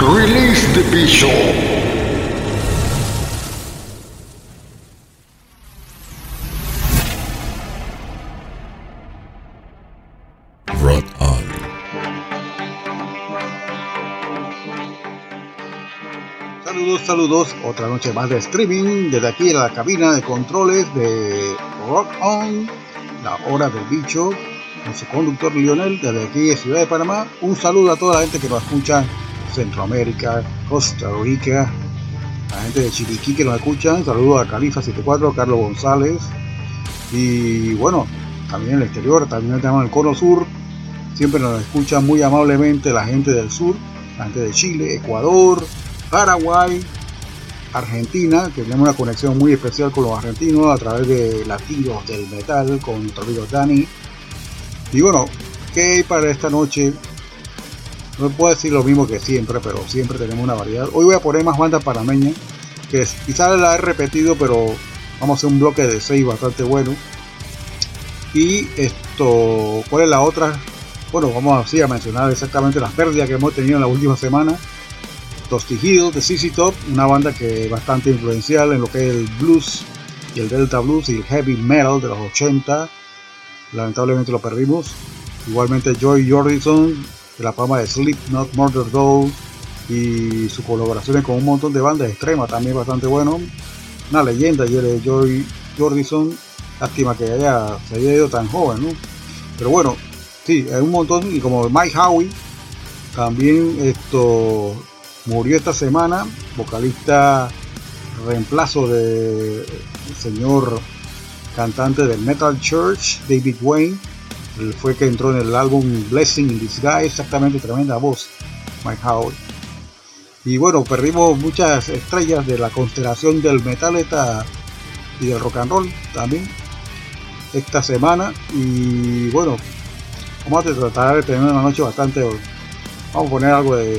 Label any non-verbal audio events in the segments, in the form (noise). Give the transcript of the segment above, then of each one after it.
Release the Bishop. Saludos, saludos. Otra noche más de streaming desde aquí en la cabina de controles de Rock On, la hora del bicho, con su conductor Lionel desde aquí de Ciudad de Panamá. Un saludo a toda la gente que nos escucha Centroamérica, Costa Rica, la gente de Chiriquí que nos escuchan. Saludos a Califa74, Carlos González. Y bueno, también en el exterior, también tenemos el Cono Sur. Siempre nos escucha muy amablemente la gente del sur, la gente de Chile, Ecuador, Paraguay, Argentina, que tenemos una conexión muy especial con los argentinos a través de Latidos del Metal con nuestro Dani. Y bueno, ¿qué hay para esta noche? No puedo decir lo mismo que siempre, pero siempre tenemos una variedad. Hoy voy a poner más bandas panameñas, que quizás la he repetido, pero vamos a hacer un bloque de 6 bastante bueno. Y esto, ¿cuál es la otra? Bueno, vamos así a mencionar exactamente las pérdidas que hemos tenido en la última semana. Los Tejidos de CC Top, una banda que es bastante influencial en lo que es el blues y el delta blues y el heavy metal de los 80. Lamentablemente lo perdimos. Igualmente Joy Jordison, de la fama de Slipknot, Murder Doll y sus colaboraciones con un montón de bandas extremas también bastante bueno. Una leyenda de Joy Jordison. Lástima que haya, se haya ido tan joven, ¿no? Pero bueno, sí, hay un montón. Y como Mike Howie, también esto murió esta semana, vocalista reemplazo del señor cantante del Metal Church, David Wayne. Él fue que entró en el álbum Blessing in Disguise, exactamente tremenda voz, Mike Howard. Y bueno, perdimos muchas estrellas de la constelación del metal esta- y del rock and roll también esta semana. Y bueno, vamos a tratar de tener una noche bastante Vamos a poner algo de,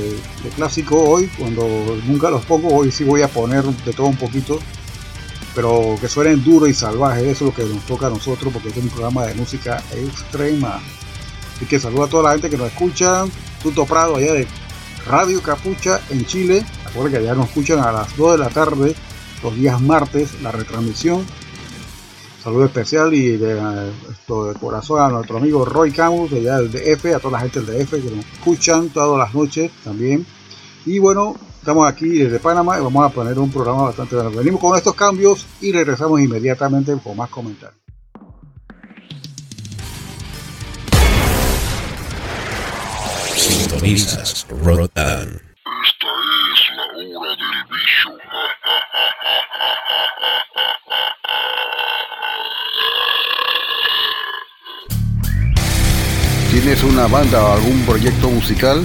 de clásico hoy, cuando nunca los pongo, hoy sí voy a poner de todo un poquito, pero que suenen duro y salvaje, eso es lo que nos toca a nosotros, porque este es un programa de música extrema. Así que saludo a toda la gente que nos escucha, Tuto Prado allá de Radio Capucha en Chile, recuerden que allá nos escuchan a las 2 de la tarde, los días martes, la retransmisión. Saludo especial y de, esto de corazón a nuestro amigo Roy Camus, de allá del DF, a toda la gente del DF que nos escuchan todas las noches también. Y bueno, estamos aquí desde Panamá y vamos a poner un programa bastante bueno. Venimos con estos cambios y regresamos inmediatamente con más comentarios. Sintonizas Rotan. Esta es la hora del bicho. ¿Tienes una banda o algún proyecto musical?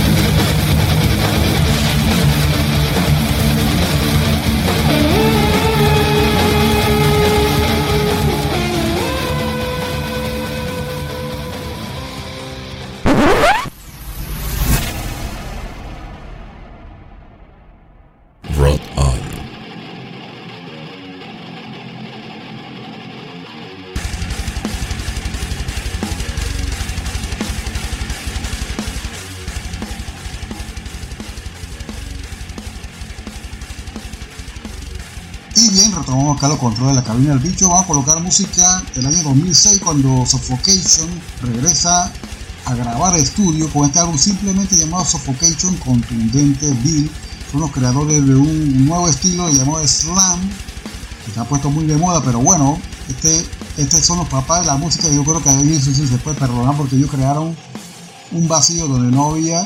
Controles de la cabina del bicho. Vamos a colocar música del año 2006 cuando Suffocation regresa a grabar estudio con este álbum simplemente llamado Suffocation Contundente Bill. Son los creadores de un nuevo estilo llamado Slam, que se ha puesto muy de moda, pero bueno, este, estos son los papás de la música yo creo que a ellos sí se puede perdonar porque ellos crearon un vacío donde no había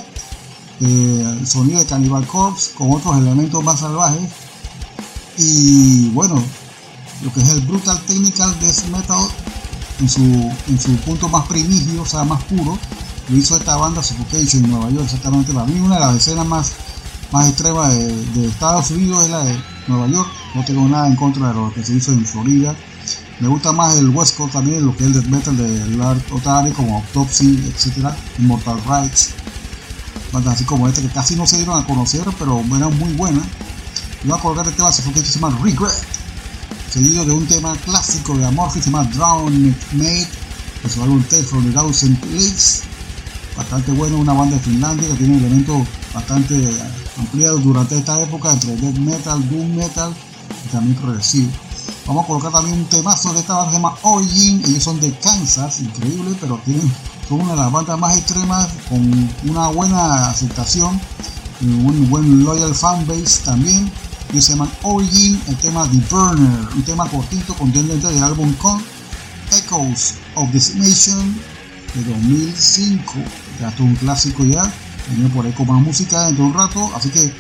eh, el sonido de Cannibal Corpse con otros elementos más salvajes y bueno, lo que es el Brutal Technical Death Metal en su, en su punto más primigio, o sea, más puro, lo hizo esta banda Suffocation en Nueva York, exactamente. Para mí, una de las escenas más, más extremas de, Estados Unidos es la de Nueva York. No tengo nada en contra de lo que se hizo en Florida. Me gusta más el West Coast también, lo que es el death metal de Lard Otari, como Autopsy, etcétera, Immortal Rights. Bandas así como esta que casi no se dieron a conocer, pero eran muy buenas. Voy a colgar el tema que se llama Regret, seguido de un tema clásico de Amorphis que se llama Drown Made, que se un Tale from the Thousand Lakes. Bastante bueno, una banda de Finlandia que tiene elementos bastante ampliados durante esta época entre death metal, doom metal y también progresivo. Vamos a colocar también un temazo de esta banda que se llama Origin, ellos son de Kansas, increíble, pero tienen, son una de las bandas más extremas con una buena aceptación, y un buen loyal fanbase también. Ellos se llaman Origin, el tema The Burner, un tema cortito contundente del álbum Con Echoes of Decimation de 2005. Ya esto es un clásico ya, venía por ahí con más música dentro de un rato, así que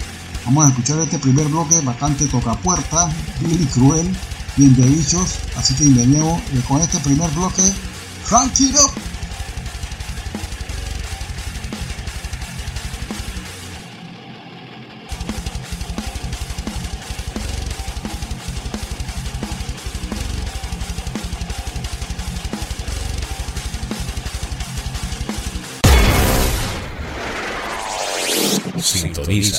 vamos a escuchar este primer bloque bastante tocapuerta, bien cruel, bien de bichos, así que eh, con este primer bloque, Crank It Up.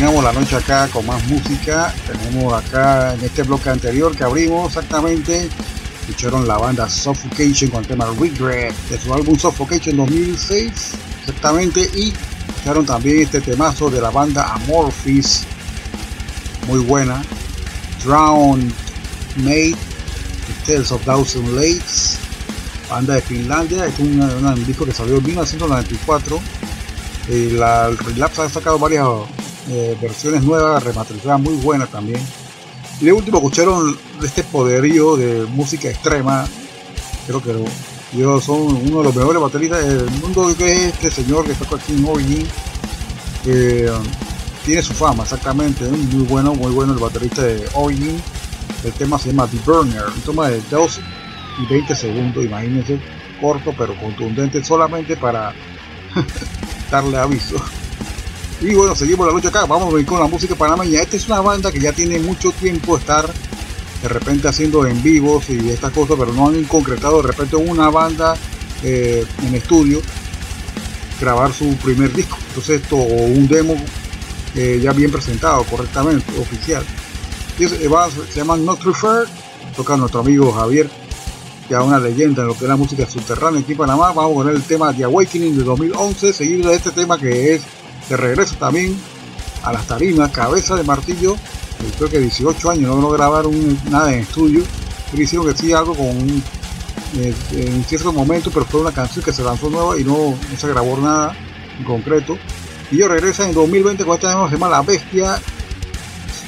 la noche acá con más música. Tenemos acá en este bloque anterior que abrimos exactamente. Escucharon la banda Suffocation con el tema Regret de su álbum Suffocation 2006 exactamente. Y escucharon también este temazo de la banda Amorphis. Muy buena. Drowned Made, Tales of Thousand Lakes. Banda de Finlandia. Es un, disco que salió en 1994. Y la, el Relapse ha sacado varias eh, versiones nuevas, remasterizadas muy buenas también. Y de último escucharon este poderío de música extrema. Creo que yo son uno de los mejores bateristas del mundo que es este señor que está aquí en Origin. Um, tiene su fama exactamente, ¿eh? muy bueno, muy bueno el baterista de Origin. El tema se llama The Burner, un tema de 2 y 20 segundos, imagínense, corto pero contundente solamente para (laughs) darle aviso. Y bueno, seguimos la lucha acá, vamos a ver con la música panameña. Esta es una banda que ya tiene mucho tiempo estar de repente haciendo en vivos y estas cosas, pero no han concretado de repente una banda eh, en estudio grabar su primer disco. Entonces esto, o un demo eh, ya bien presentado correctamente, oficial. Es, va, se llama Not Refer, toca nuestro amigo Javier, ya una leyenda en lo que es la música subterránea aquí en Panamá. Vamos a poner el tema The Awakening de 2011, seguido de este tema que es de regreso también a las tarimas, cabeza de martillo. Creo que 18 años no, no grabaron nada en estudio, pero hicieron que sí algo con un, eh, en cierto momento, pero fue una canción que se lanzó nueva y no, se grabó nada en concreto. Y yo regresa en 2020 con esta tema se llama La Bestia.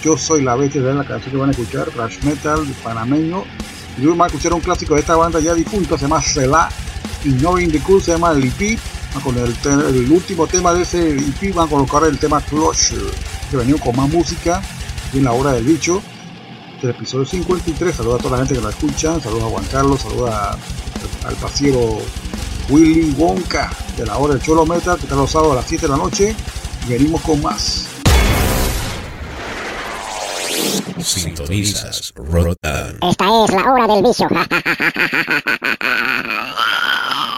Yo soy la bestia de la canción que van a escuchar, thrash metal panameño. Y luego van a escuchar un clásico de esta banda ya difunta, se llama Cela. Ignoring the Cool se llama EP. Con el, el, último tema de ese EP van a colocar el tema Closure, que venimos con más música en la hora del bicho del episodio 53. Saludos a toda la gente que la escucha, saludos a Juan Carlos, saludos a, al pasiero Willy Wonka de la hora del Cholo Metal, que está los sábados a las 7 de la noche. Y venimos con más. Sintonizas Rotan. Esta es la hora del vicio. (laughs)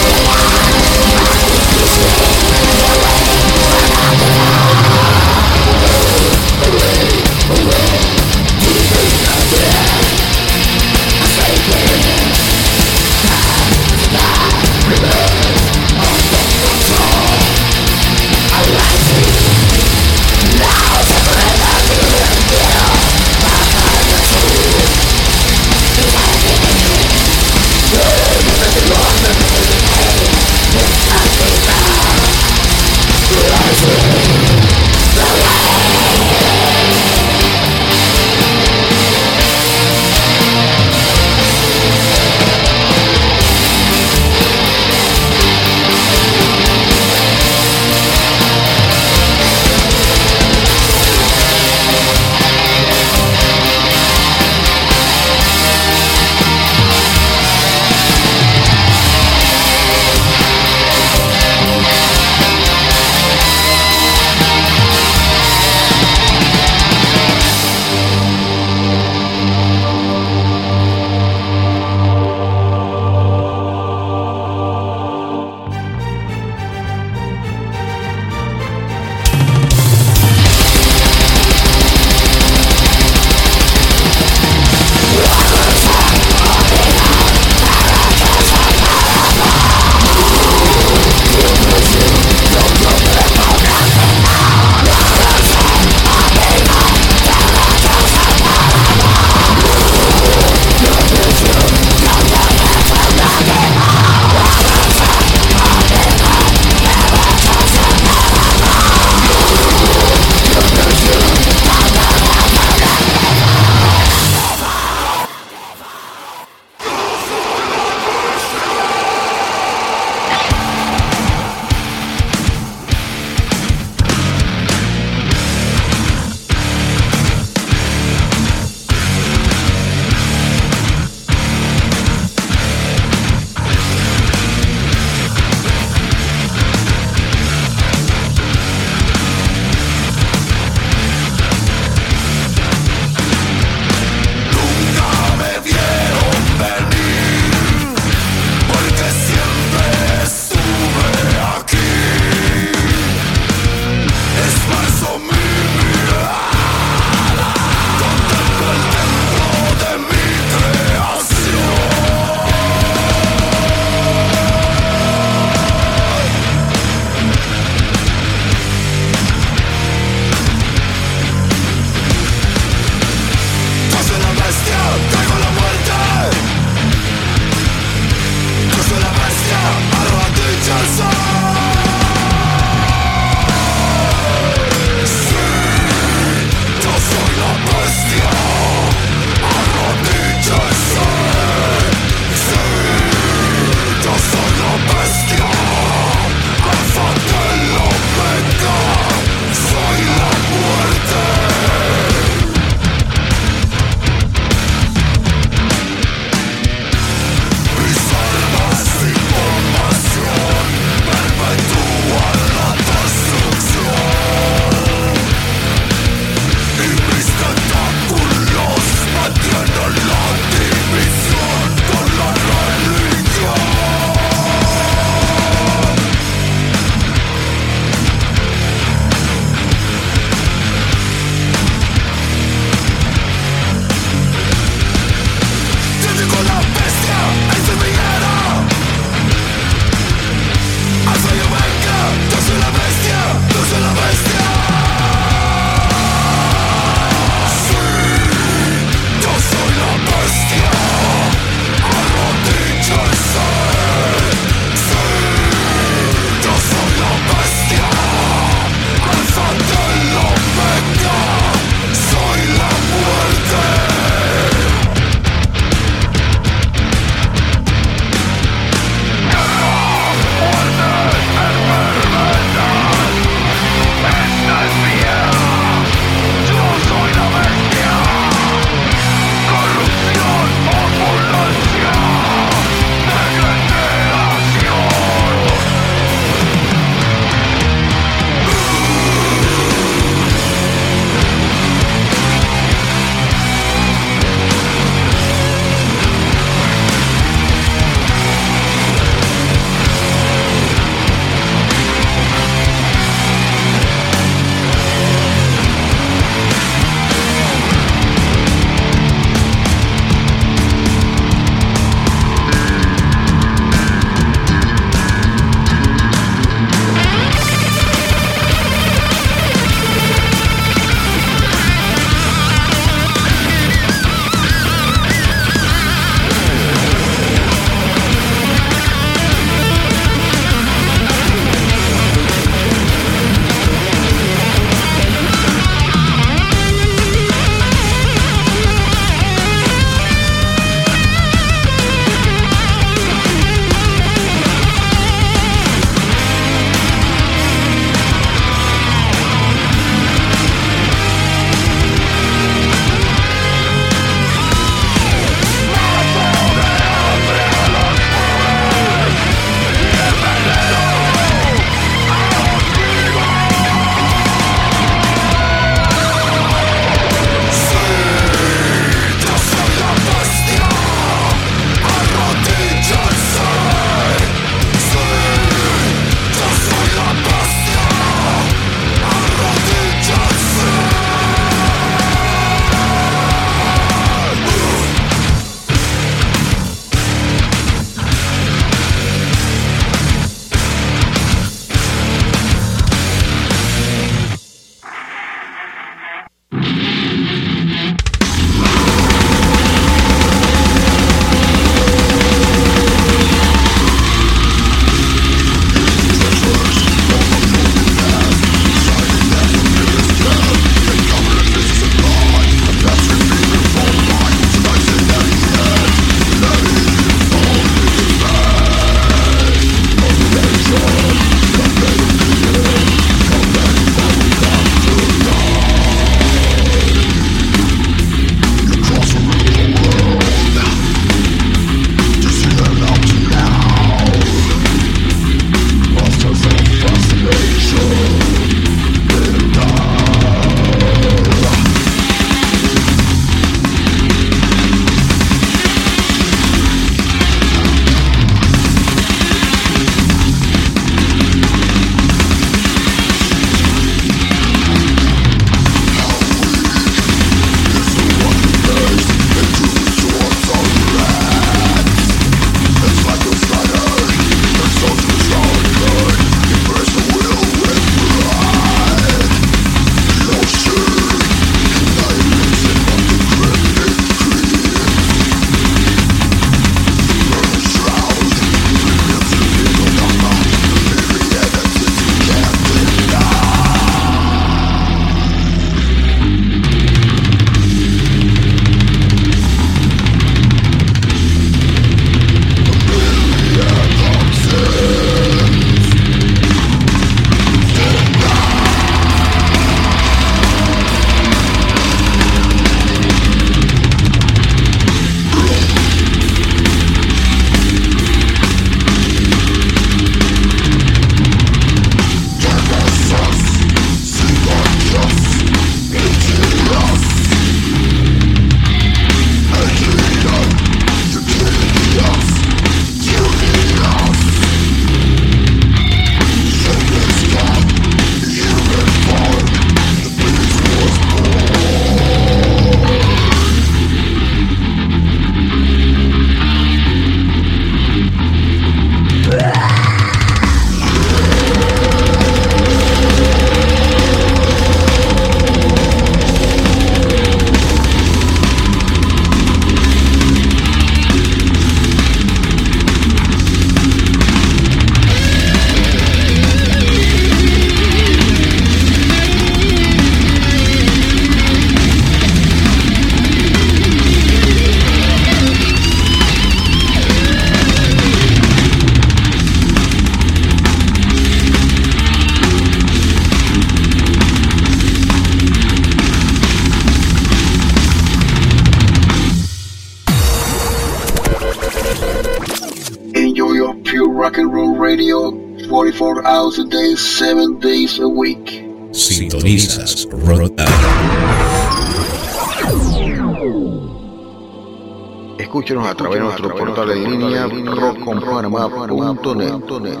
portal en línea rockconpanamá.net.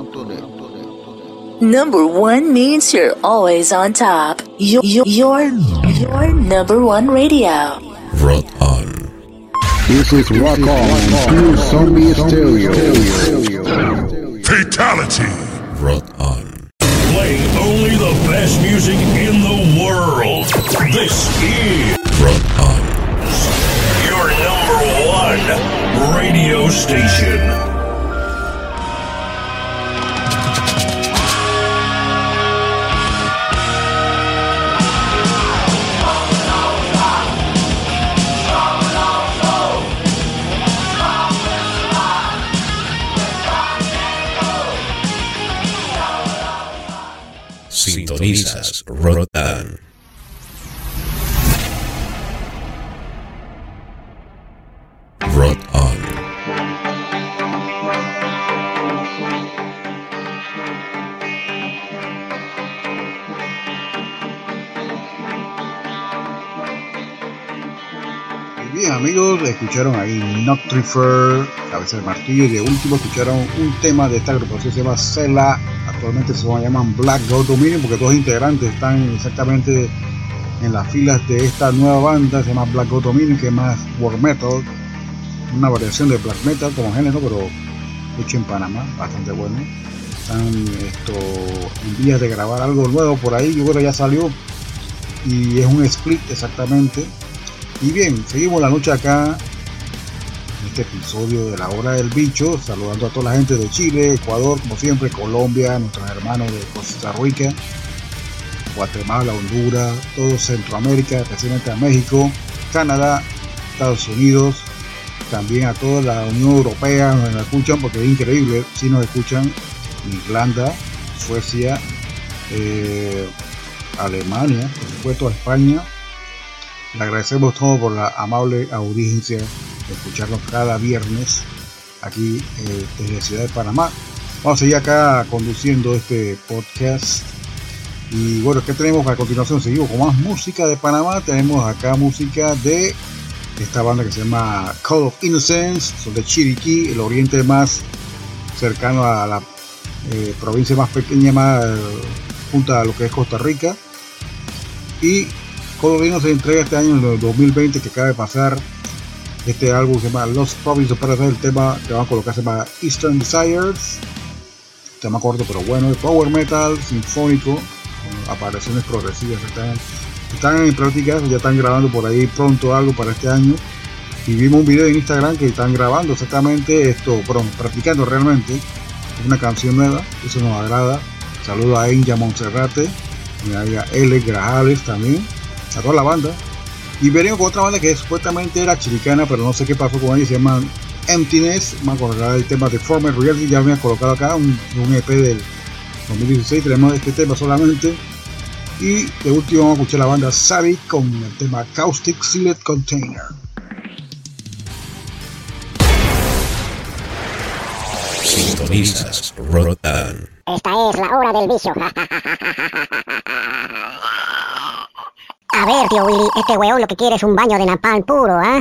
Number one means you're always on top. Your, your, your, your number one radio. Rot On. This is Rock On, Pure Zombie Stereo. Bien amigos, escucharon ahí Noctrifer, Cabeza de Martillo y de último escucharon un tema de esta agrupación que se llama Cela, actualmente se llaman Black God Dominion porque todos los integrantes están exactamente en las filas de esta nueva banda, se llama Black God Dominion que es más war metal, una variación de black metal como género pero hecho en Panamá, bastante bueno. Están esto, en vías de grabar algo nuevo por ahí, yo creo que ya salió y es un split exactamente. Y bien, seguimos la noche acá en este episodio de la hora del bicho, saludando a toda la gente de Chile, Ecuador, como siempre, Colombia, nuestros hermanos de Costa Rica, Guatemala, Honduras, todo Centroamérica, especialmente a México, Canadá, Estados Unidos, también a toda la Unión Europea nos escuchan porque es increíble, si nos escuchan Irlanda, Suecia, eh, Alemania, por supuesto España. Le agradecemos todo por la amable audiencia de escucharnos cada viernes aquí eh, desde ciudad de Panamá. Vamos a seguir acá conduciendo este podcast. Y bueno, ¿qué tenemos a continuación? Seguimos con más música de Panamá. Tenemos acá música de esta banda que se llama Call of Innocence, son de Chiriquí, el oriente más cercano a la eh, provincia más pequeña, más eh, junto a lo que es Costa Rica. Y Call of Innocence entrega este año, en el 2020, que acaba de pasar. Este álbum se llama Lost Province, para hacer el tema que van a colocar se llama Eastern Desires. Tema corto pero bueno, de power metal, sinfónico, con apariciones progresivas. Están, están en práctica, ya están grabando por ahí pronto algo para este año. Y vimos un video en Instagram que están grabando exactamente esto, perdón, practicando realmente una canción nueva, eso nos agrada. Saludo a Enya Monserrate, a L. Grajales también, a toda la banda. Y veremos con otra banda que supuestamente era chiricana, pero no sé qué pasó con ella, se llaman Emptiness. Vamos a colocar el tema de Former Reality, ya me he colocado acá un, un EP del 2016, tenemos este tema solamente. Y de último vamos a escuchar la banda Savi con el tema Caustic Sealed Container. Sintonizas Rotan. Esta es la hora del vicio. (laughs) A ver, tío Willy, este weón lo que quiere es un baño de napalm puro, ¿ah?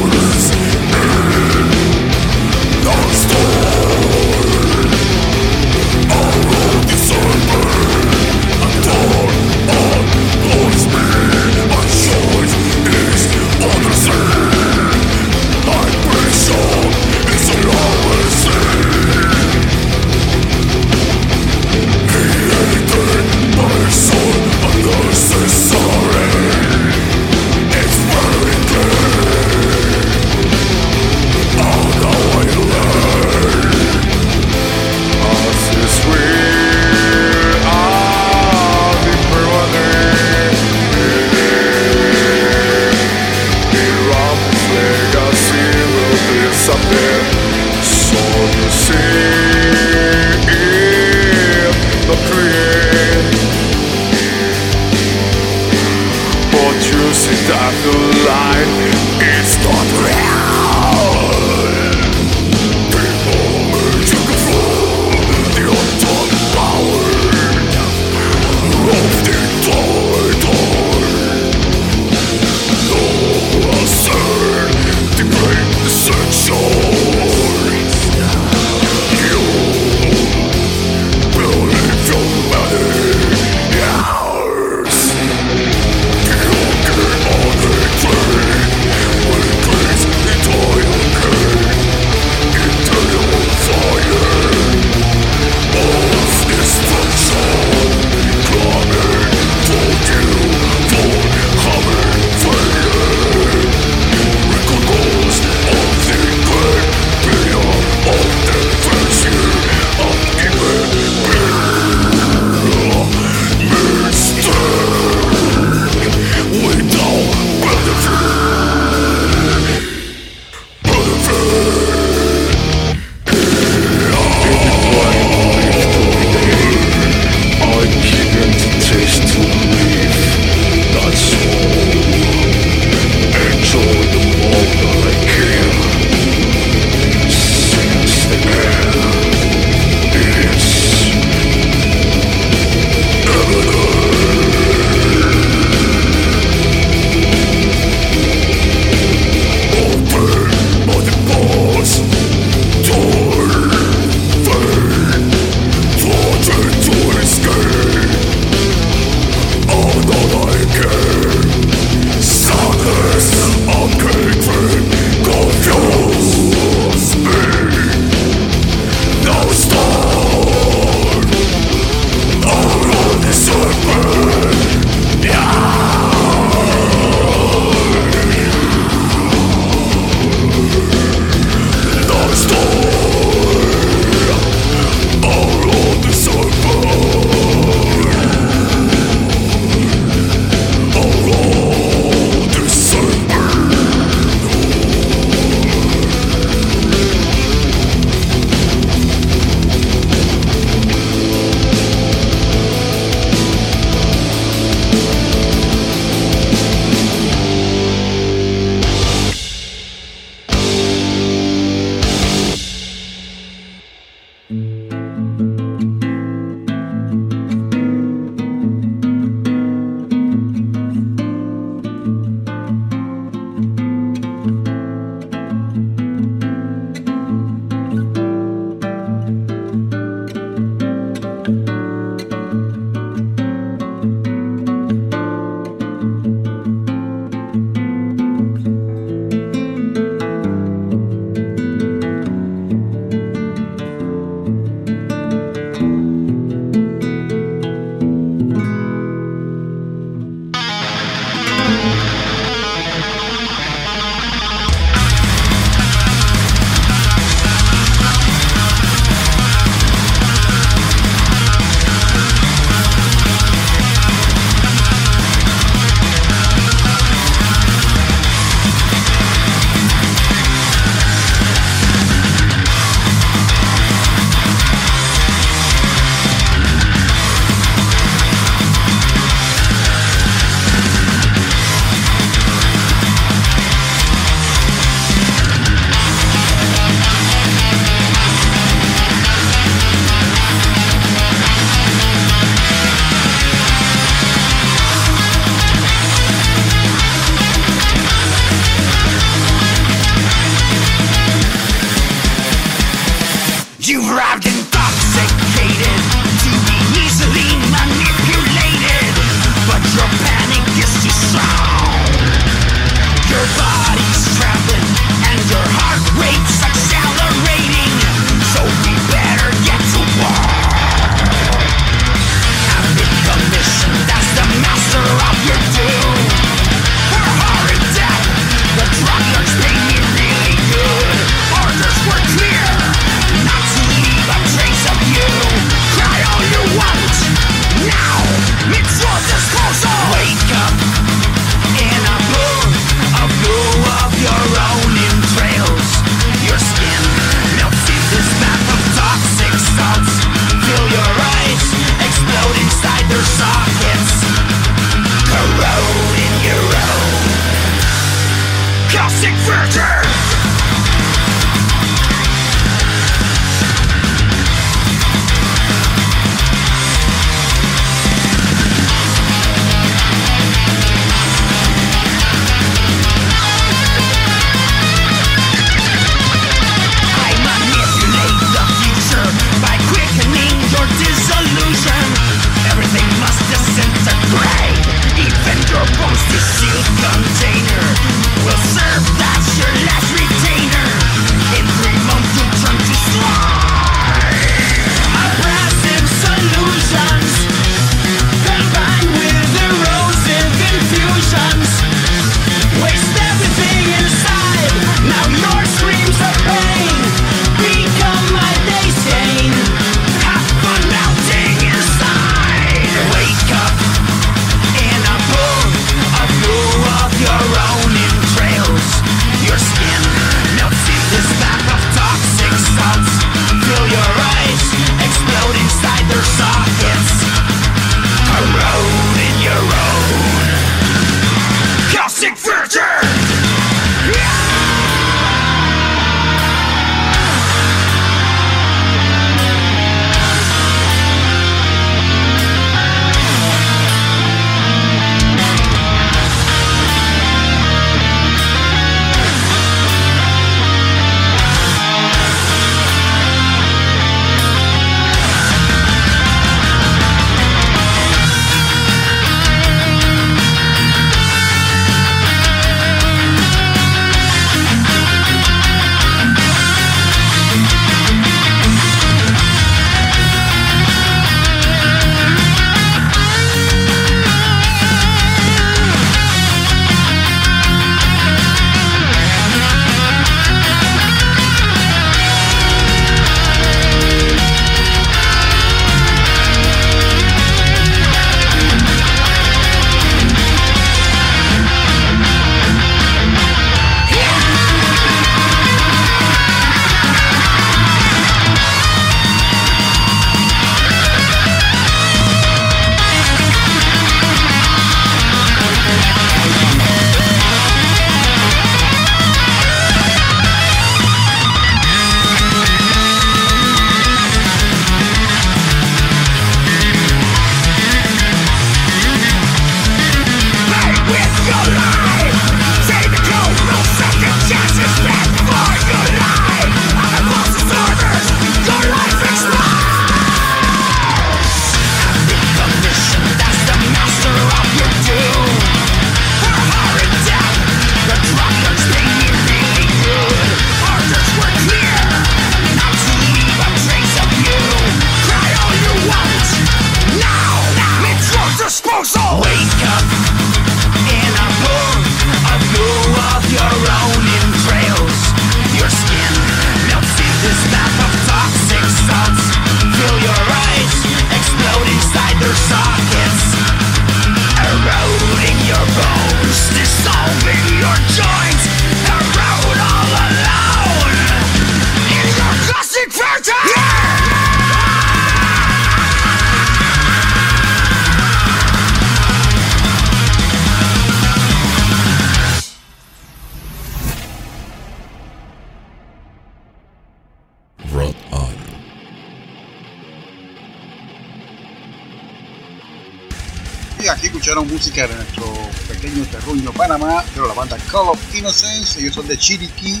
Escucharon música de nuestro pequeño terruño Panamá, pero la banda Call of Innocence, ellos son de Chiriquí,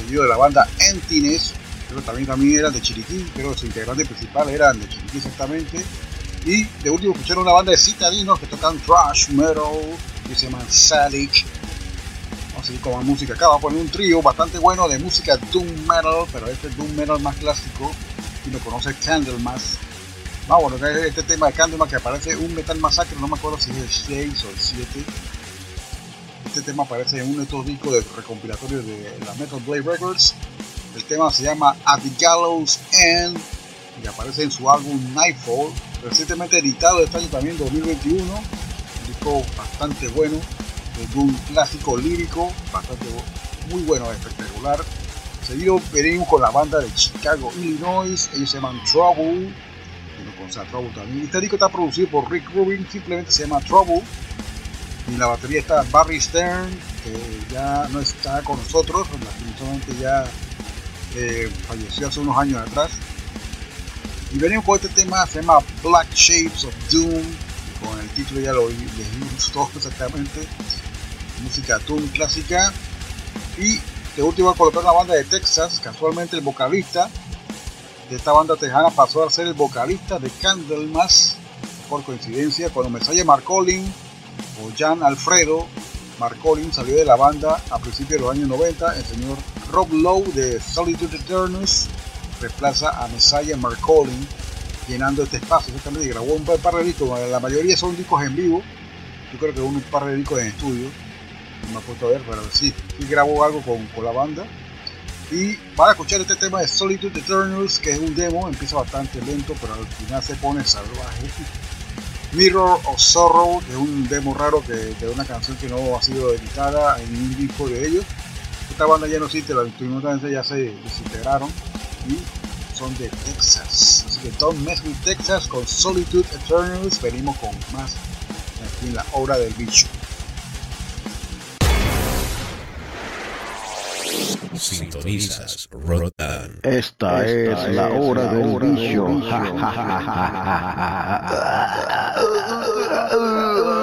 seguido de la banda Emptiness, pero también, también eran de Chiriquí, pero su integrante principal eran de Chiriquí exactamente. Y de último escucharon una banda de citadinos que tocan thrash metal, que se llaman Salic. Vamos a seguir con más música acá, vamos a poner un trío bastante bueno de música Doom Metal, pero este es Doom Metal más clásico, y lo conoce Candlemas. Vamos, bueno, este tema de Candlemas que aparece un Metal Massacre, no me acuerdo si es el 6 o el 7. Este tema aparece en uno de estos discos de recompilatorio de la Metal Blade Records. El tema se llama At the Gallows End y aparece en su álbum Nightfall, recientemente editado este año también 2021. Un disco bastante bueno, de un clásico lírico, bastante muy bueno, espectacular. Seguido venimos con la banda de Chicago, Illinois, ellos se llaman Trouble, con Trouble también. Este disco está producido por Rick Rubin, simplemente se llama Trouble. Y la batería está Barry Stern, que ya no está con nosotros, lastimosamente ya eh, falleció hace unos años atrás. Y venimos con este tema, se llama Black Shapes of Doom, con el título ya lo leímos todos exactamente, música Doom clásica. Y de último a colocar una banda de Texas, casualmente el vocalista de esta banda tejana pasó a ser el vocalista de Candlemas, por coincidencia, cuando Messiah Marcolin o Jan Alfredo Marcolin salió de la banda a principios de los años 90, el señor Rob Lowe de Solitude Eternus reemplaza a Messiah Marcolin llenando este espacio. Exactamente grabó un par de discos, la mayoría son discos en vivo, yo creo que un par de discos en estudio, no me he puesto a ver, pero sí, sí grabó algo con, con la banda y van a escuchar este tema de Solitude Eternals, que es un demo, empieza bastante lento, pero al final se pone salvaje. Mirror of Sorrow, que es un demo raro que, de una canción que no ha sido editada en un disco de ellos. Esta banda ya no existe, la últimamente ya se desintegraron y son de Texas. Así que Don't Mess Texas con Solitude Eternals. Venimos con más aquí en la obra del bicho. Sintonizas Rotan. Esta, es, la hora del I sing (laughs) (laughs)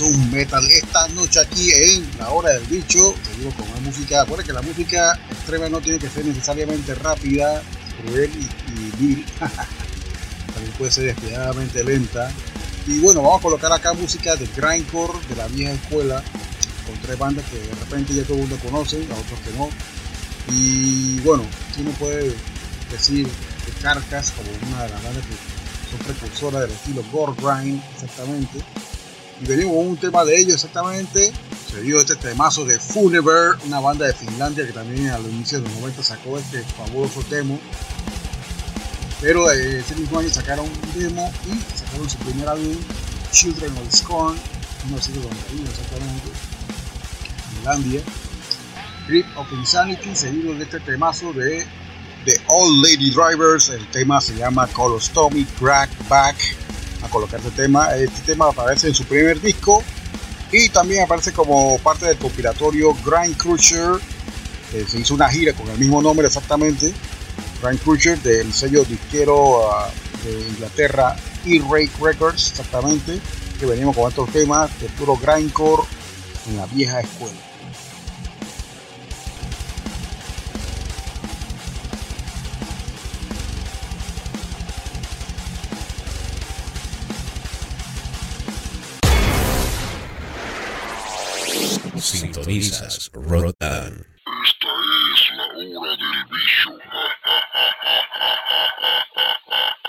Doom Metal esta noche aquí en La Hora del Bicho. Seguimos con la música. Acuérdense que la música extrema no tiene que ser necesariamente rápida, cruel y, y vil. (laughs) También puede ser despiadadamente lenta. Y bueno, vamos a colocar acá música de grindcore de la vieja escuela con tres bandas que de repente ya todo el mundo conoce, a otros que no. Y bueno, uno puede decir que Carcass como una de las bandas que son precursoras del estilo gore grind exactamente. Y venimos con un tema de ellos exactamente, seguido de este temazo de Funever, una banda de Finlandia que también a los inicios de los 90 sacó este fabuloso demo. Pero eh, ese mismo año sacaron un demo y sacaron su primer álbum, Children of Scorn, 1991 exactamente, Finlandia. Grip of Insanity, seguido de este temazo de The Old Lady Drivers. El tema se llama Colostomy Crack Back. A colocar este tema. Este tema aparece en su primer disco y también aparece como parte del compilatorio Grind Crusher. Eh, se hizo una gira con el mismo nombre exactamente. Grind Crusher del sello disquero uh, de Inglaterra E-Rake Records exactamente. Que venimos con estos temas de puro grindcore en la vieja escuela. Sintonizas Rotan. Esta es la hora del bicho. (laughs)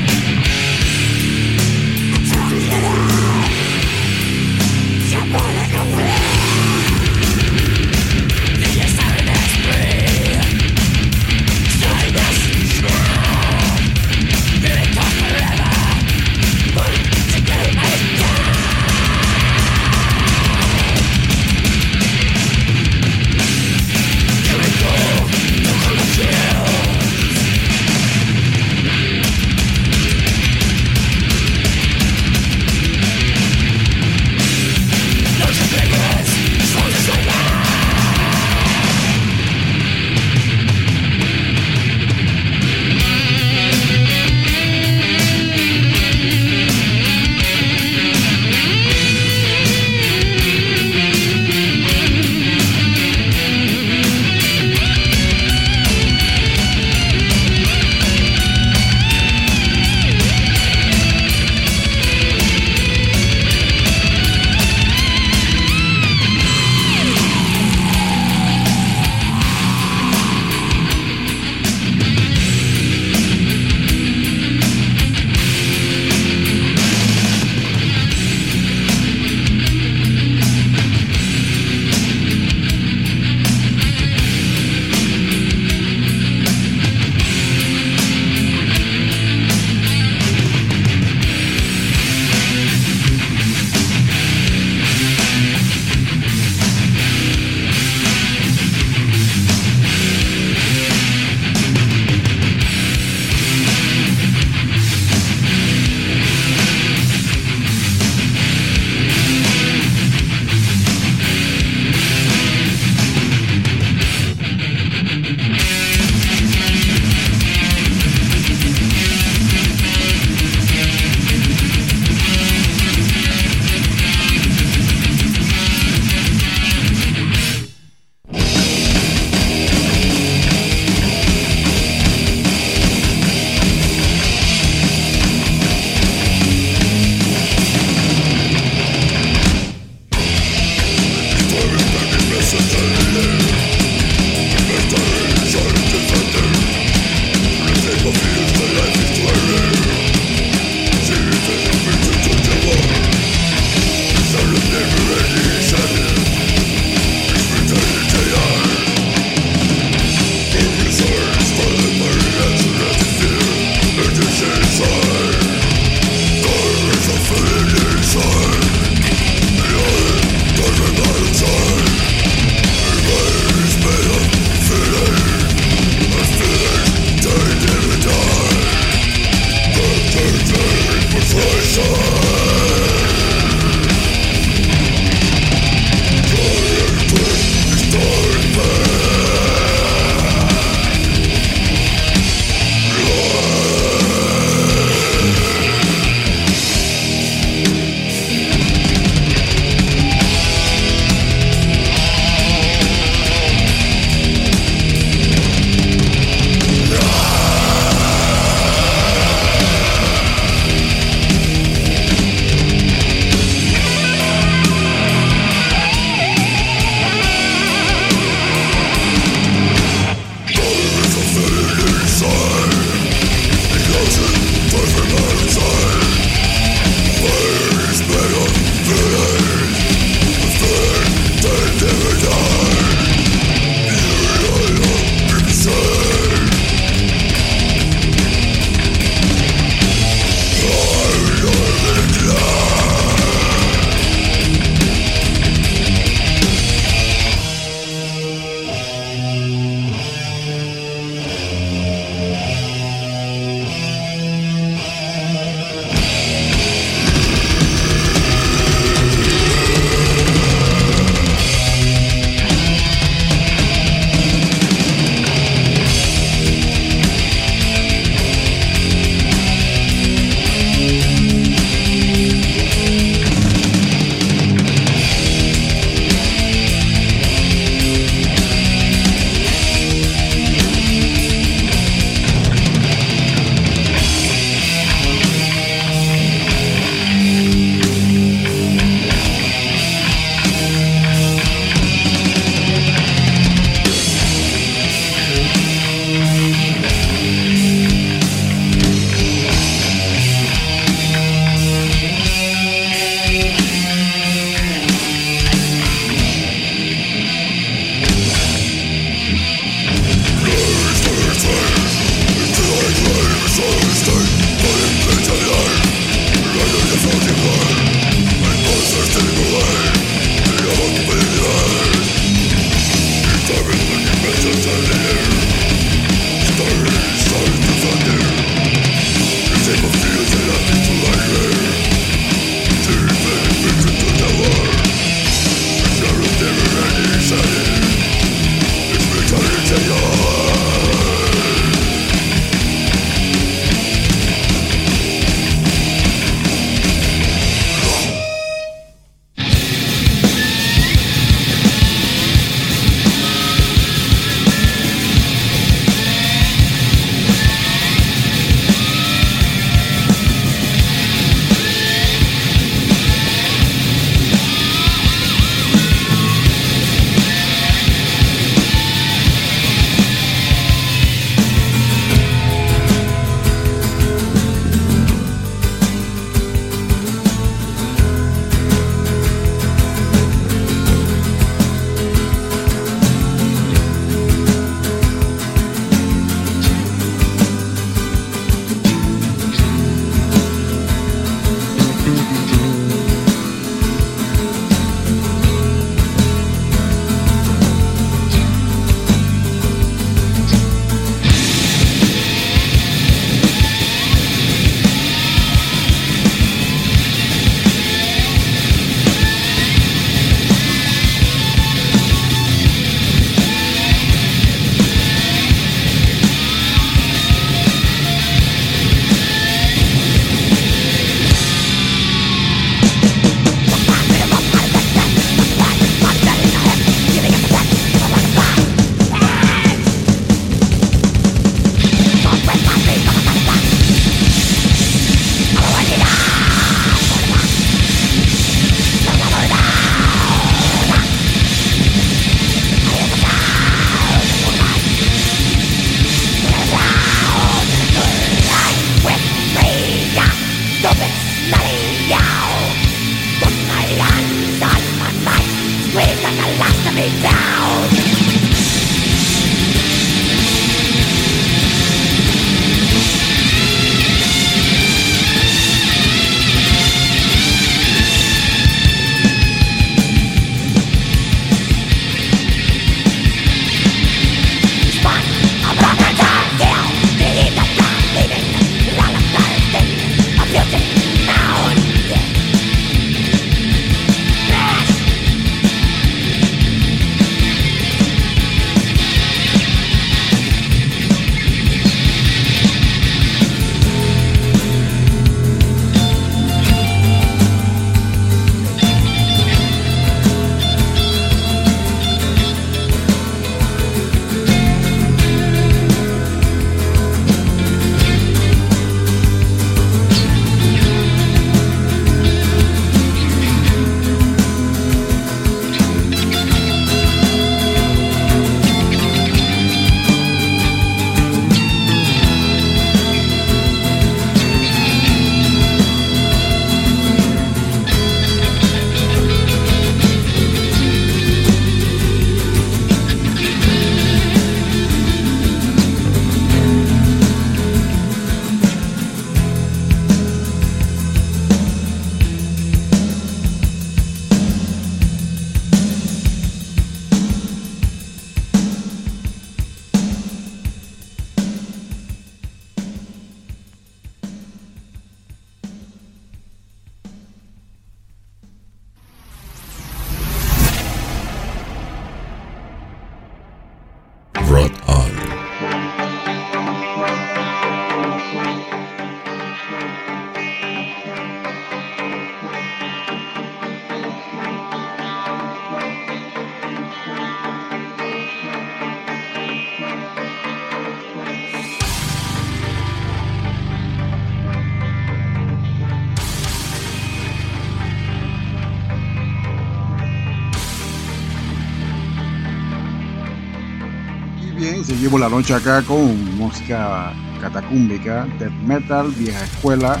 Bien, seguimos la noche acá con música catacúmbica, death metal, vieja escuela.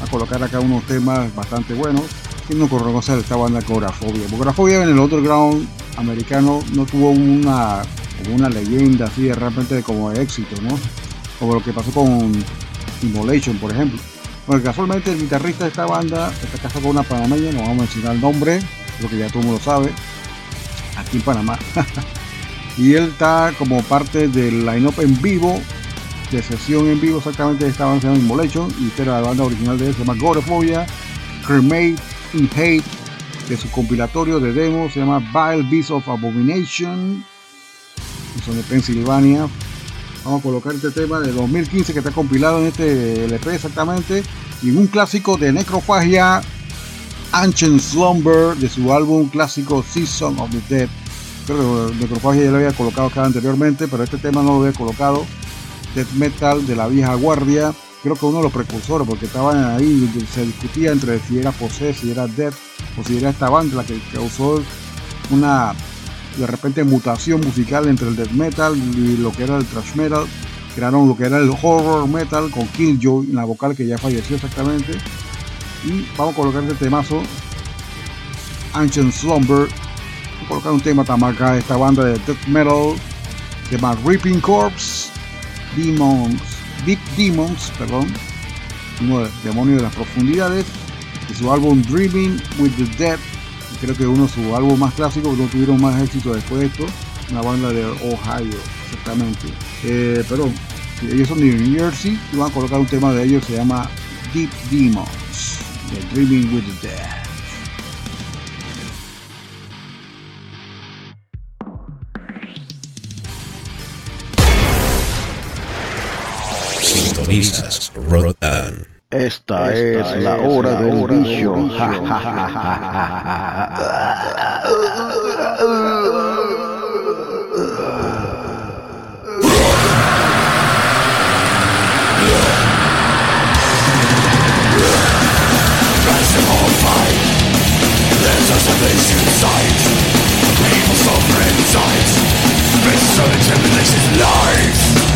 A colocar acá unos temas bastante buenos. ¿Quién no conoce esta banda Cografobia? Cografobia en el otro ground americano no tuvo una, una leyenda así de repente como de éxito, ¿no? Como lo que pasó con Immolation, por ejemplo. Bueno, casualmente el guitarrista de esta banda está casado con una panameña, no vamos a mencionar el nombre, creo que ya todo el mundo sabe, aquí en Panamá. (laughs) y él está como parte del line-up en vivo, de sesión en vivo exactamente esta banda llama Immolation, y esta era la banda original de él, se llama Gorephobia, Cremate in Hate, de su compilatorio de demo, se llama Vile Beast of Abomination, y son de Pensilvania, Vamos a colocar este tema de 2015 que está compilado en este LP exactamente. Y un clásico de Necrofagia, Ancient Slumber, de su álbum clásico Season of the Dead. Creo que Necrofagia ya lo había colocado acá anteriormente, pero este tema no lo había colocado. Death Metal de la vieja guardia. Creo que uno de los precursores, porque estaban ahí, se discutía entre si era Possess, si era Death, o si era esta banda la que causó una de repente mutación musical entre el death metal y lo que era el thrash metal. Crearon lo que era el horror metal con Killjoy en la vocal que ya falleció exactamente. Y vamos a colocar este temazo, Ancient Slumber. Colocar un tema de esta banda de death metal se llama Reaping Corpse, Demons, Deep Demons, perdón, uno de demonios de las profundidades, de su álbum Dreaming with the Dead creo que uno de sus álbumes más clásicos, no tuvieron más éxito después de esto, una banda de Ohio, exactamente. Eh, pero ellos son de New Jersey y van a colocar un tema de ellos, se llama Deep Demons, de Dreaming with the Dead. Sintonizas Rotan. Esta, es, la hora del bicho. There's a salvation inside People suffer inside This of intimidation's life And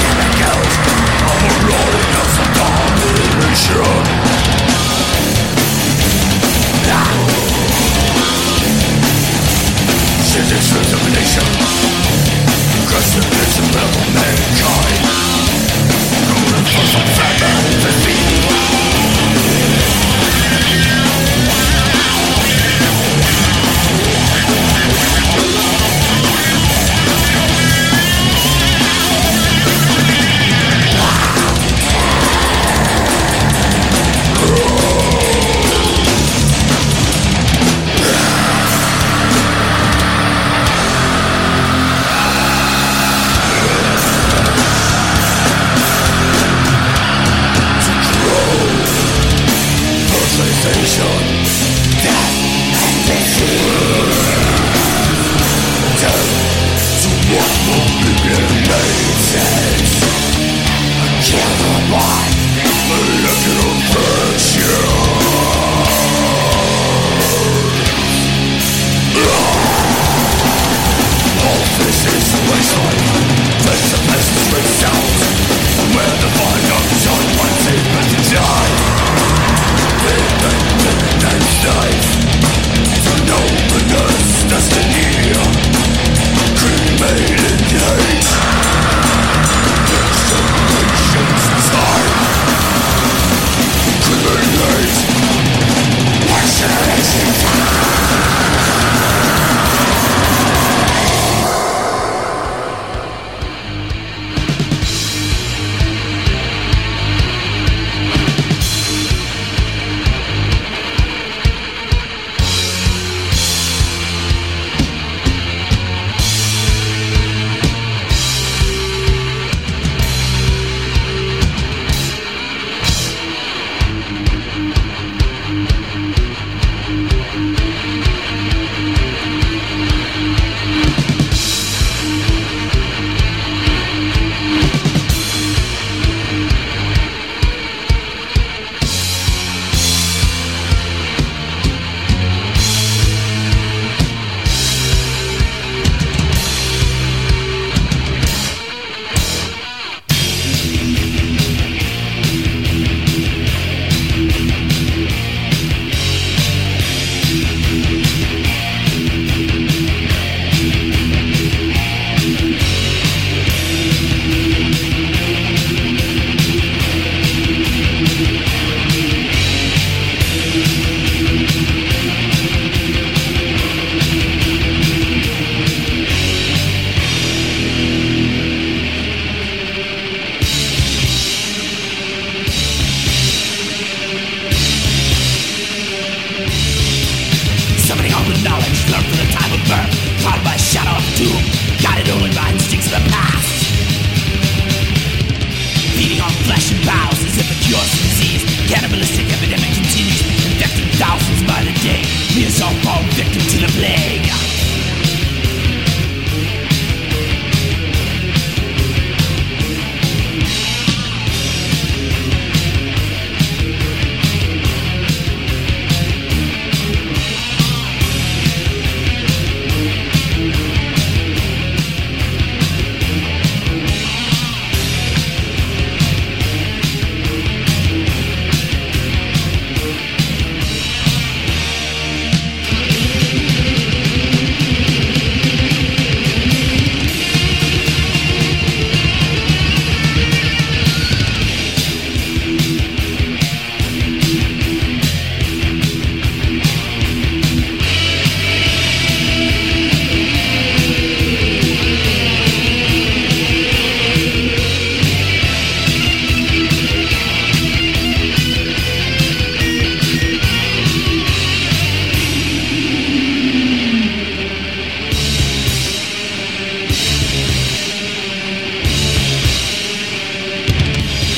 metal defeat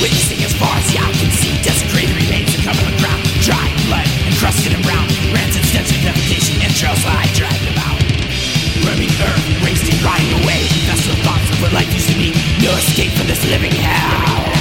Witnessing as far as the eye can see Desecrated remains that cover the ground. Dry blood encrusted and brown Rancid stench of defecation and trails lie dragged about Roaming earth, wasting, rotting away. Vessel thoughts of what life used to be. No escape from this living hell.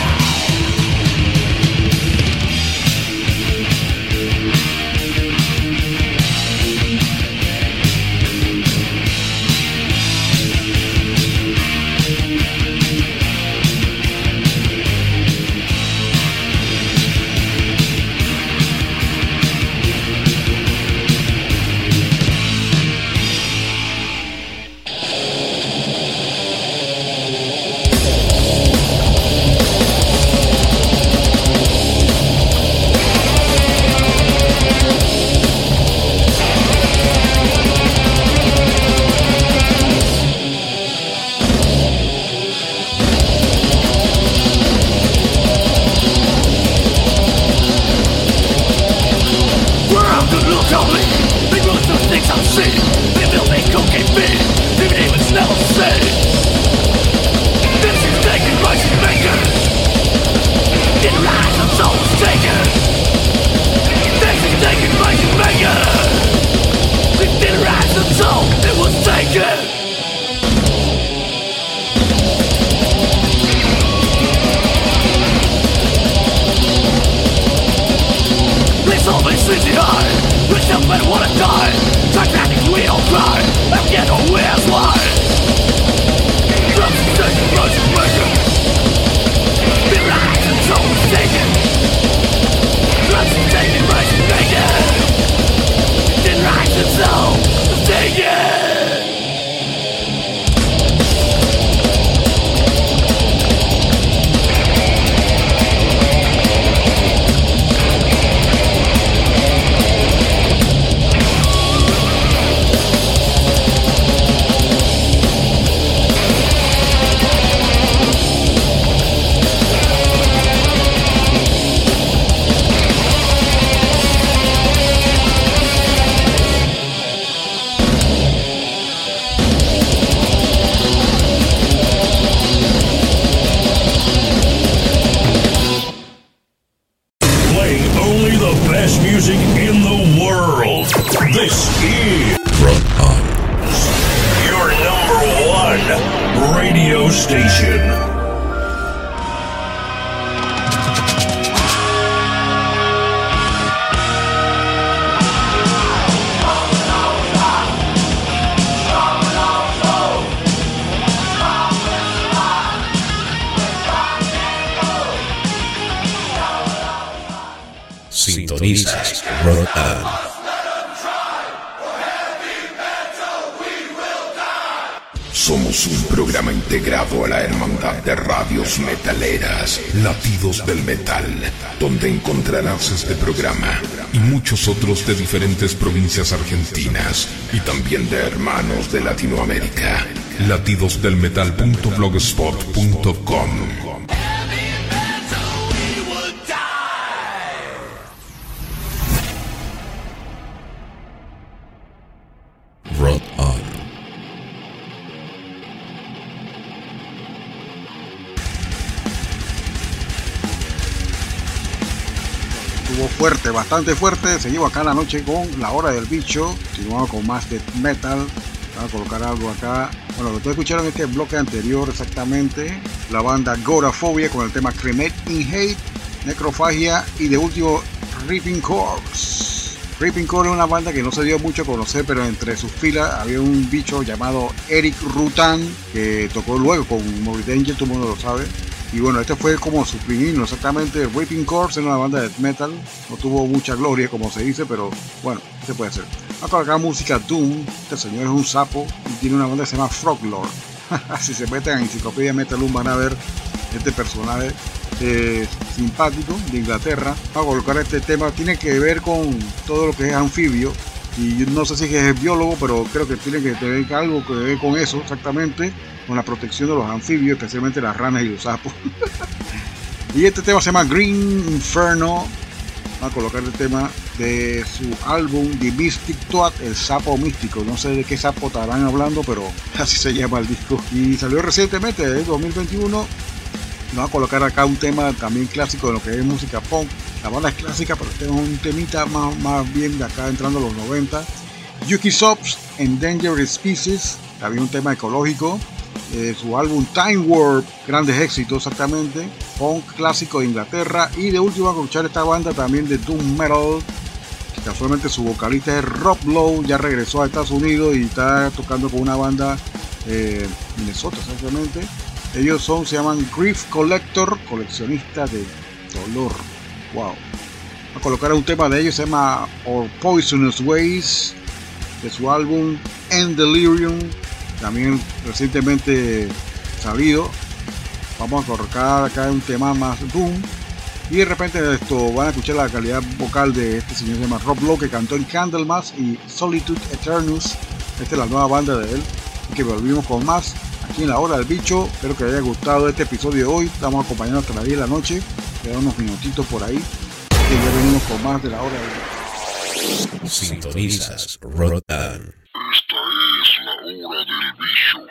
De diferentes provincias argentinas y también de hermanos de Latinoamérica. Latidosdelmetal.blogspot.com bastante fuerte. Seguimos acá la noche con La Hora del Bicho. Continuamos con más de metal. Voy a colocar algo acá. Bueno, lo que ustedes escucharon en este bloque anterior exactamente. La banda Goraphobia con el tema Cremate in Hate, Necrofagia y de último Ripping Corpse. Ripping Corpse es una banda que no se dio mucho a conocer, pero entre sus filas había un bicho llamado Eric Rutan que tocó luego con Morbid Angel, todo el mundo lo sabe y bueno, este fue como su primino, exactamente. Whipping Corpse en una banda de metal. No tuvo mucha gloria, como se dice, pero bueno, se puede hacer. Acá acá música Doom. Este señor es un sapo y tiene una banda que se llama Froglord. (laughs) si se meten en Enciclopedia Metal van a ver este personaje eh, simpático de Inglaterra. a colocar este tema. Tiene que ver con todo lo que es anfibio. Y no sé si es biólogo, pero creo que tiene que tener algo que ver con eso exactamente con la protección de los anfibios, especialmente las ranas y los sapos. (laughs) y este tema se llama Green Inferno. Va a colocar el tema de su álbum The Mystic Toad, el sapo místico. No sé de qué sapo estarán hablando, pero (laughs) así se llama el disco. Y salió recientemente, en 2021. va a colocar acá un tema también clásico de lo que es música punk. La banda es clásica, pero tengo un temita más, más bien de acá entrando a los 90. Yuki Sops, Endangered Species, también un tema ecológico. Eh, su álbum Time Warp, grandes éxitos exactamente, punk clásico de Inglaterra y de último a escuchar esta banda también de Doom Metal, casualmente su vocalista es Rob Lowe, ya regresó a Estados Unidos y está tocando con una banda eh, Minnesota exactamente. Ellos son, se llaman Grief Collector, coleccionista de dolor. Wow. A colocar un tema de ellos, se llama Or Poisonous Ways, de su álbum End Delirium también recientemente salido. Vamos a colocar acá un tema más boom. Y de repente esto van a escuchar la calidad vocal de este señor se llama Rob Lowe que cantó en Candlemas y Solitude Eternus. Esta es la nueva banda de él. Que volvimos con más aquí en la hora del bicho. Espero que les haya gustado este episodio de hoy. Estamos acompañando hasta las 10 de la noche. Quedan unos minutitos por ahí. Y ya venimos con más de la hora del bicho. Sintonizas Rotan. Esta es la hora del bicho.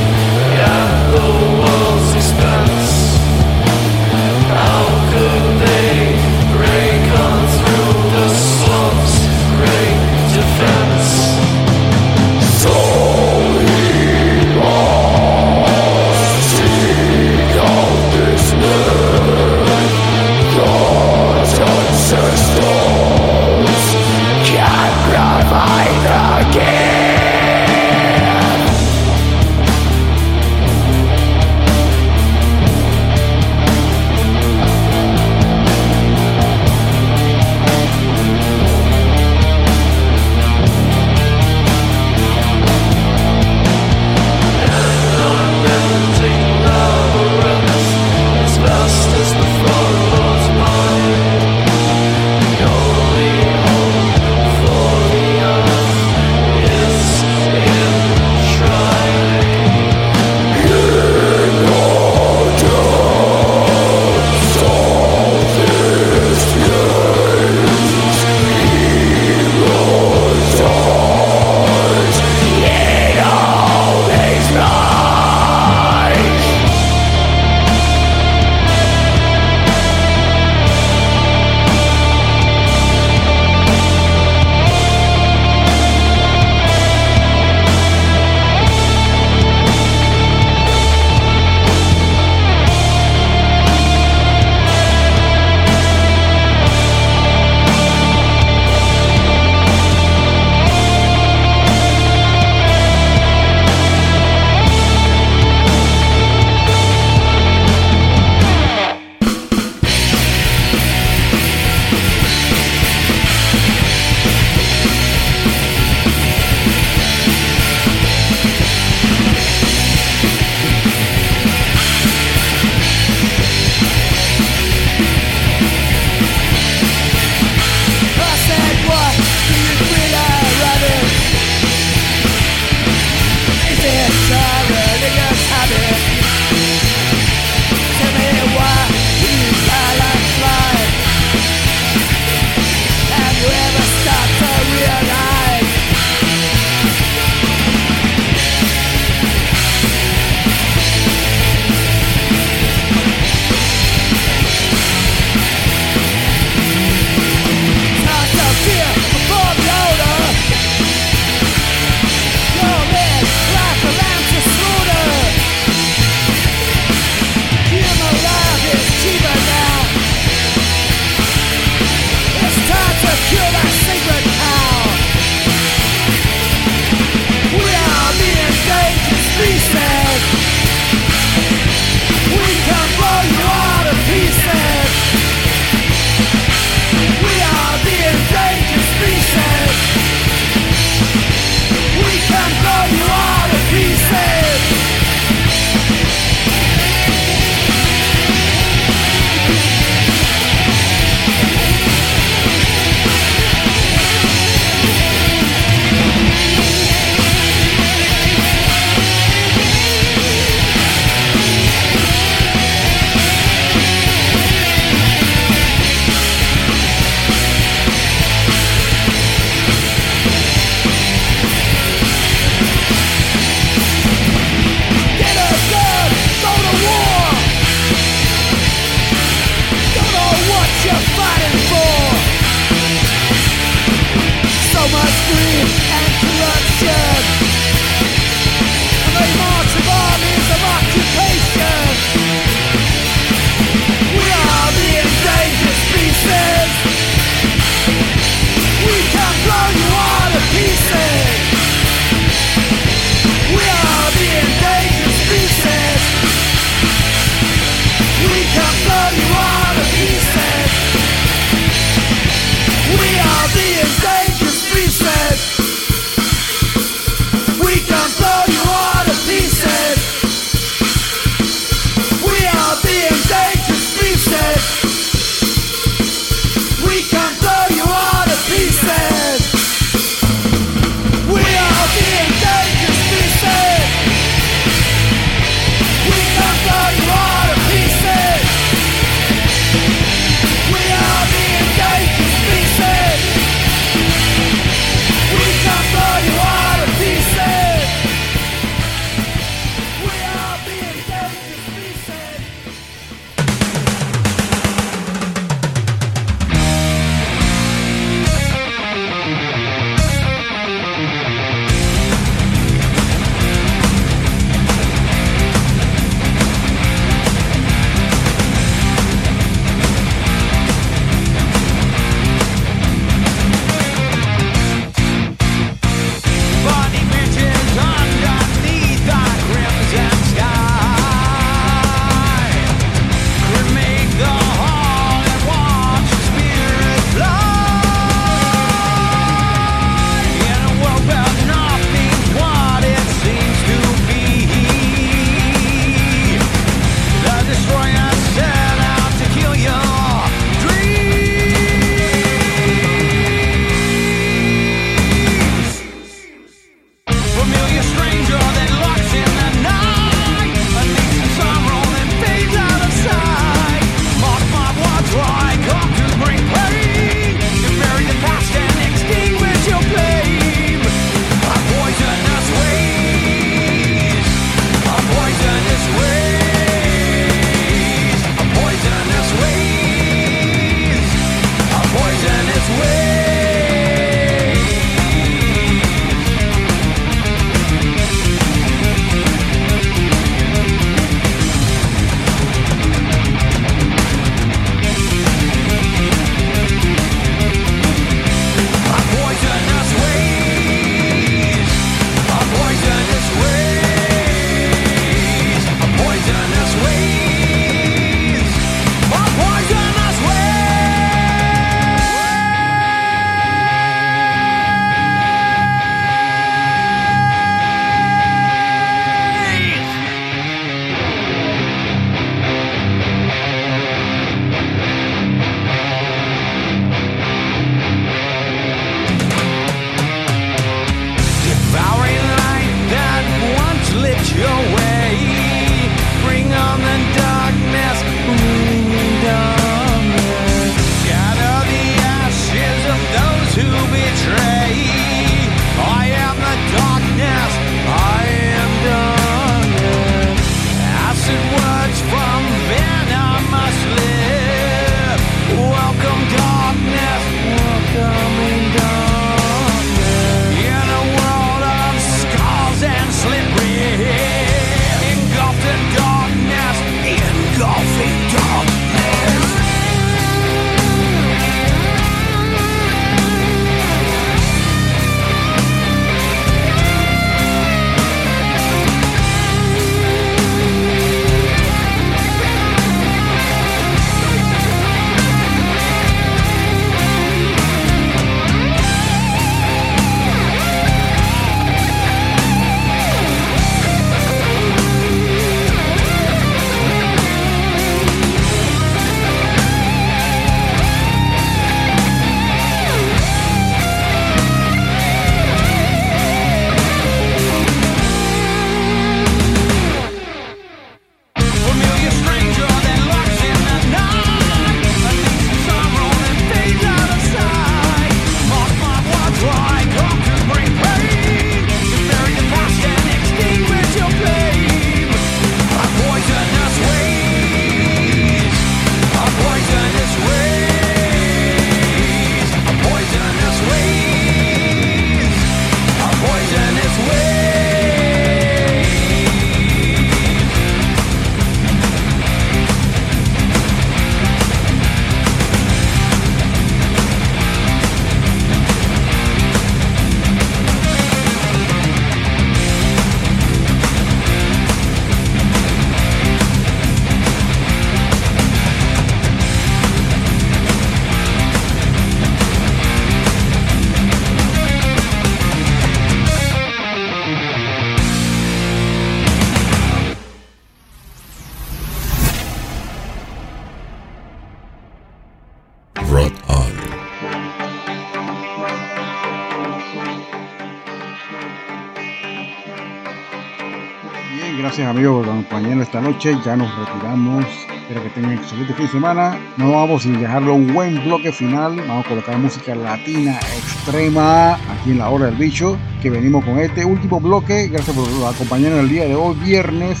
Esta noche. Ya nos retiramos. Espero que tengan excelente fin de semana. No vamos sin dejarlo un buen bloque final. Vamos a colocar música latina extrema aquí en la hora del bicho. Que venimos con este último bloque. Gracias por acompañarnos el día de hoy, viernes.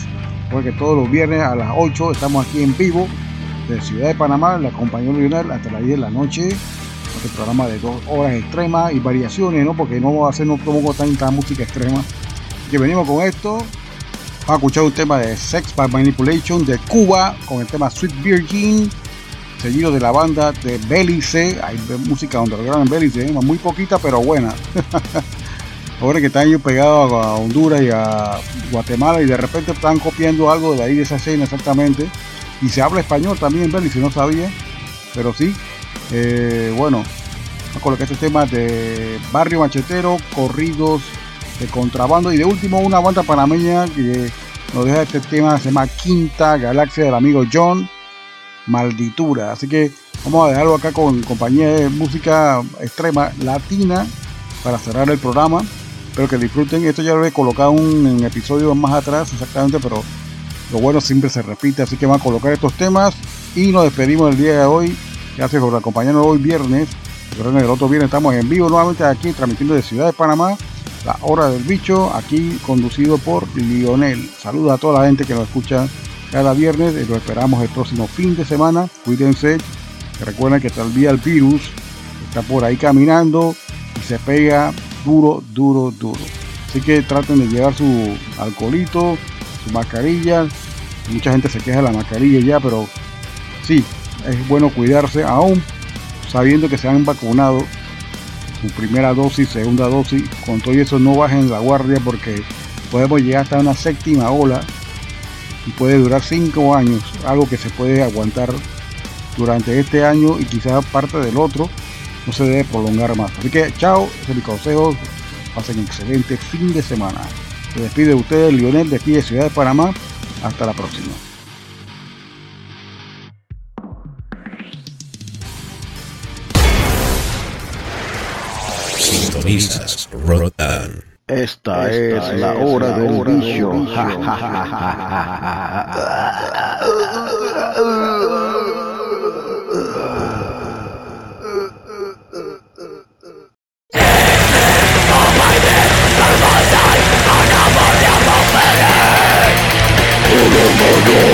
Porque todos los viernes a las 8 estamos aquí en vivo de Ciudad de Panamá. La acompañó Lionel hasta las 10 de la noche. Este programa de dos horas extremas y variaciones, ¿no? Porque no vamos a hacer no como tanta música extrema. Que venimos con esto. Vamos a escuchar un tema de Sex by Manipulation de Cuba con el tema Sweet Virgin, seguido de la banda de Belice. Hay música underground en Belice, ¿eh? muy poquita pero buena. (laughs) Ahora que están ellos pegados a Honduras y a Guatemala y de repente están copiando algo de ahí de esa escena exactamente. Y se habla español también en Belice, no sabía, pero sí. Eh, bueno, colocar este tema de Barrio Machetero, corridos de contrabando. Y de último una banda panameña que nos deja este tema se llama Quinta Galaxia del amigo John Malditura. Así que vamos a dejarlo acá con compañía de música extrema latina para cerrar el programa. Espero que disfruten. Esto ya lo he colocado un, en episodio más atrás exactamente pero lo bueno siempre se repite. Así que vamos a colocar estos temas y nos despedimos el día de hoy. Gracias por acompañarnos hoy viernes. El otro viernes estamos en vivo nuevamente aquí transmitiendo de Ciudad de Panamá la Hora del Bicho, aquí conducido por Lionel. Saluda a toda la gente que nos escucha cada viernes y lo esperamos el próximo fin de semana. Cuídense, recuerden que todavía el virus está por ahí caminando y se pega duro, duro, duro. Así que traten de llevar su alcoholito, su mascarilla. Mucha gente se queja de la mascarilla ya, pero sí, es bueno cuidarse aún sabiendo que se han vacunado primera dosis, segunda dosis, con todo eso no bajen la guardia porque podemos llegar hasta una séptima ola y puede durar cinco años, algo que se puede aguantar durante este año y quizás parte del otro, no se debe prolongar más. Así que chao, ese es mi consejo, pasen excelente fin de semana. Se despide de ustedes Lionel de aquí de Ciudad de Panamá, hasta la próxima. sintonizas Rodan. Esta, Esta es, la es hora la del bicho. ¡Oh, no!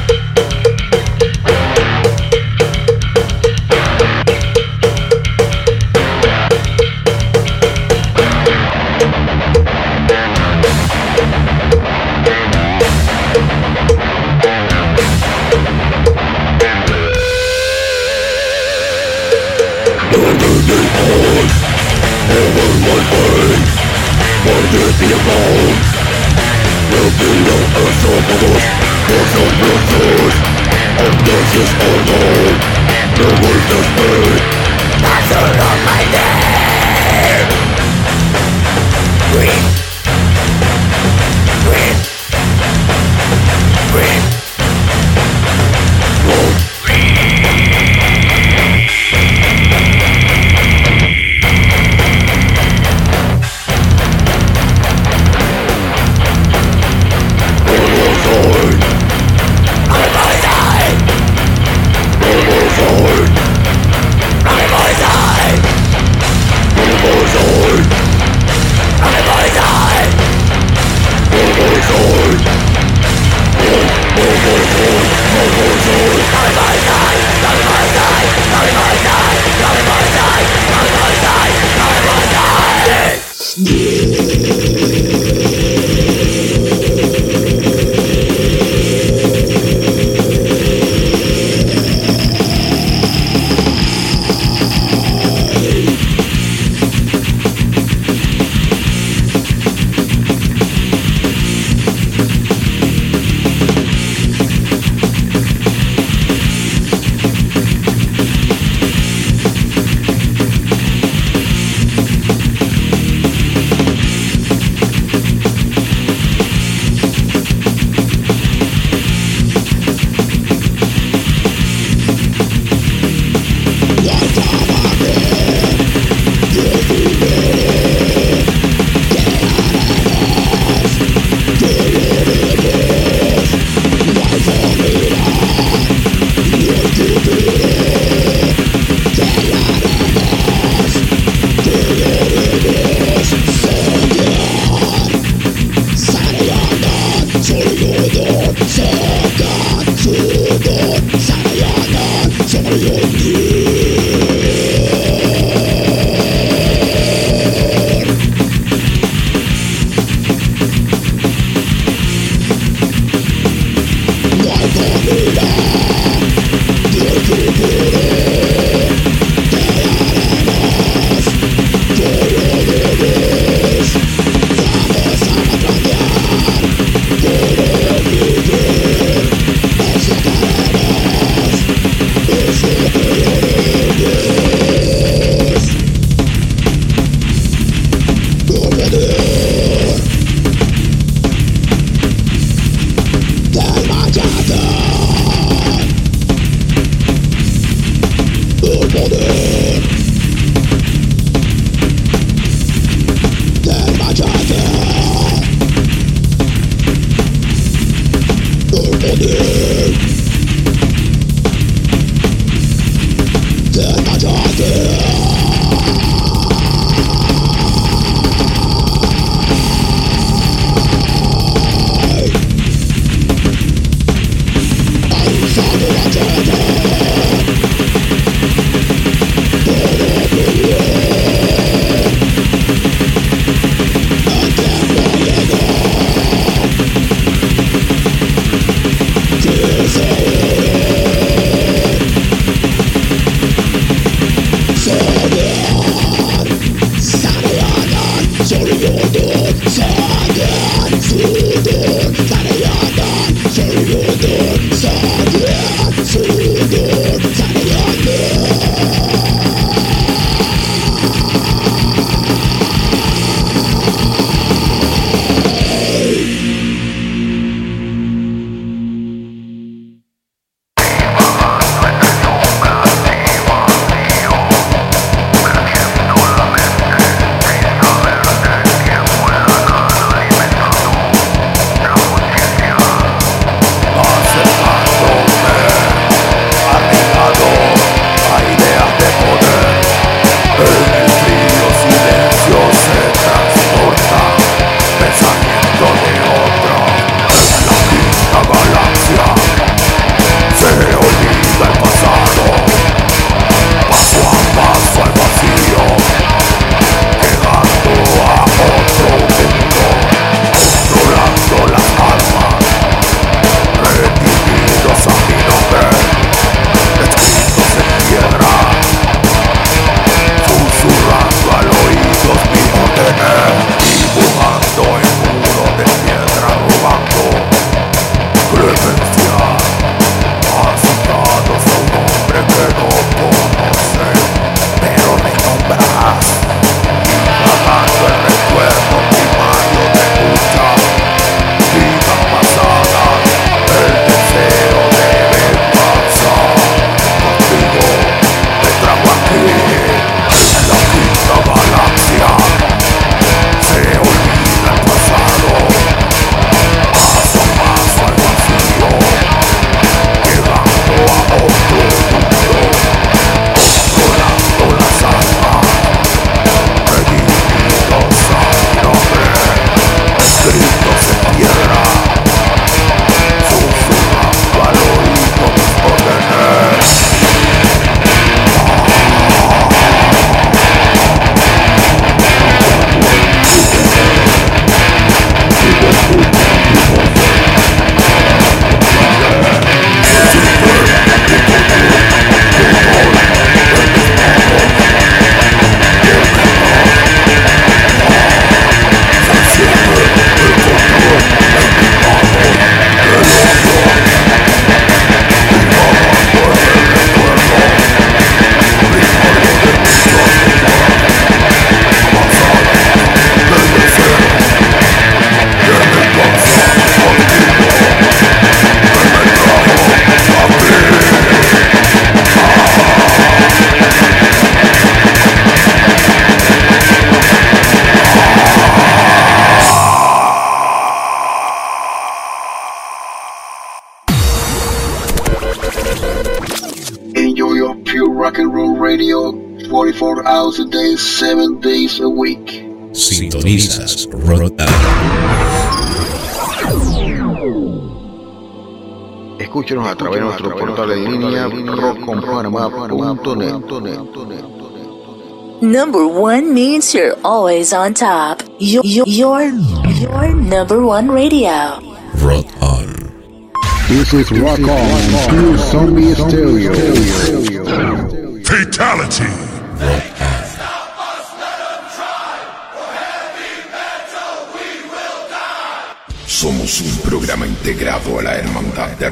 over my face I'll be no esophagus Cause I'm not good I'm not just alone No one does me of my name. Portal línea rockconpanamá.net. Number one means you're always on top. Your, your, your, your number one radio. Rock on. This is Rock On, through Zombie Stereo. Fatality. Rock on. Somos un programa integrado a la Hermandad de